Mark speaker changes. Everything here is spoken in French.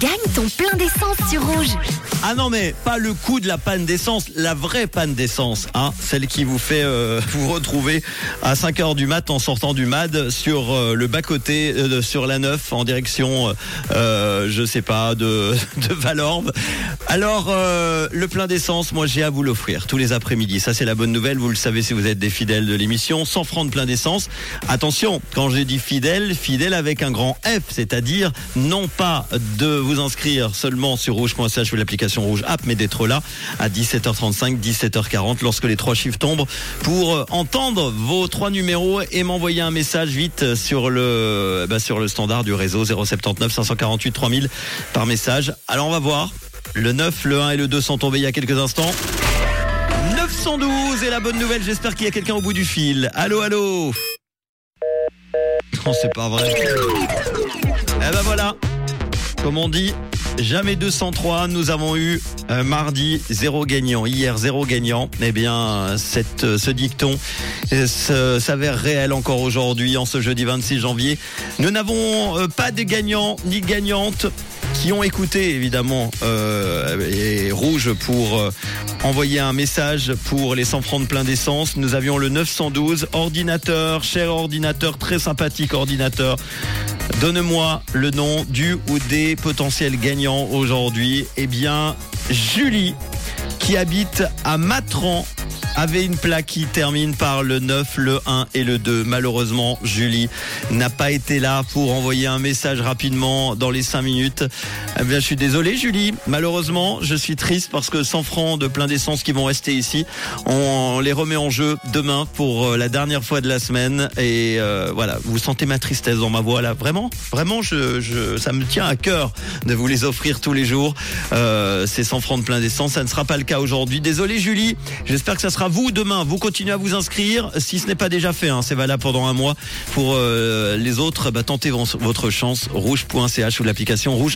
Speaker 1: Gagne ton plein d'essence sur Rouge.
Speaker 2: Ah non mais pas le coup de la panne d'essence, la vraie panne d'essence, hein, celle qui vous fait euh, vous retrouver à 5h du mat en sortant du MAD sur euh, le bas-côté euh, sur la 9 en direction euh, je sais pas de, de Valorbe. Alors euh, le plein d'essence, moi j'ai à vous l'offrir tous les après-midi. Ça c'est la bonne nouvelle, vous le savez si vous êtes des fidèles de l'émission, 100 francs de plein d'essence. Attention, quand j'ai dit fidèle, fidèle avec un grand F, c'est-à-dire non pas de vous inscrire seulement sur rouge.ch ou l'application rouge app, mais d'être là à 17h35, 17h40 lorsque les trois chiffres tombent pour euh, entendre vos trois numéros et m'envoyer un message vite sur le bah, sur le standard du réseau 079 548 3000 par message. Alors on va voir. Le 9, le 1 et le 2 sont tombés il y a quelques instants. 912 et la bonne nouvelle, j'espère qu'il y a quelqu'un au bout du fil. Allô, allô Non, c'est pas vrai. Eh ben voilà, comme on dit, jamais 203. Nous avons eu euh, mardi zéro gagnant, hier zéro gagnant. Eh bien, cette, euh, ce dicton euh, s'avère réel encore aujourd'hui, en ce jeudi 26 janvier. Nous n'avons pas de gagnants ni gagnantes qui ont écouté évidemment euh, et rouge pour euh, envoyer un message pour les 100 francs de plein d'essence. Nous avions le 912 ordinateur, cher ordinateur, très sympathique ordinateur. Donne-moi le nom du ou des potentiels gagnants aujourd'hui. Eh bien, Julie, qui habite à Matran, avait une plaque qui termine par le 9, le 1 et le 2. Malheureusement, Julie n'a pas été là pour envoyer un message rapidement dans les 5 minutes. Eh bien, je suis désolé, Julie. Malheureusement, je suis triste parce que 100 francs de plein d'essence qui vont rester ici, on les remet en jeu demain pour euh, la dernière fois de la semaine. Et euh, voilà, vous sentez ma tristesse dans ma voix là. Vraiment, vraiment, je, je, ça me tient à cœur de vous les offrir tous les jours. Euh, ces 100 francs de plein d'essence, ça ne sera pas le cas aujourd'hui. Désolé, Julie. J'espère que ça sera vous demain. Vous continuez à vous inscrire si ce n'est pas déjà fait. hein. C'est valable pendant un mois. Pour euh, les autres, bah, tentez votre chance. Rouge.ch ou l'application Rouge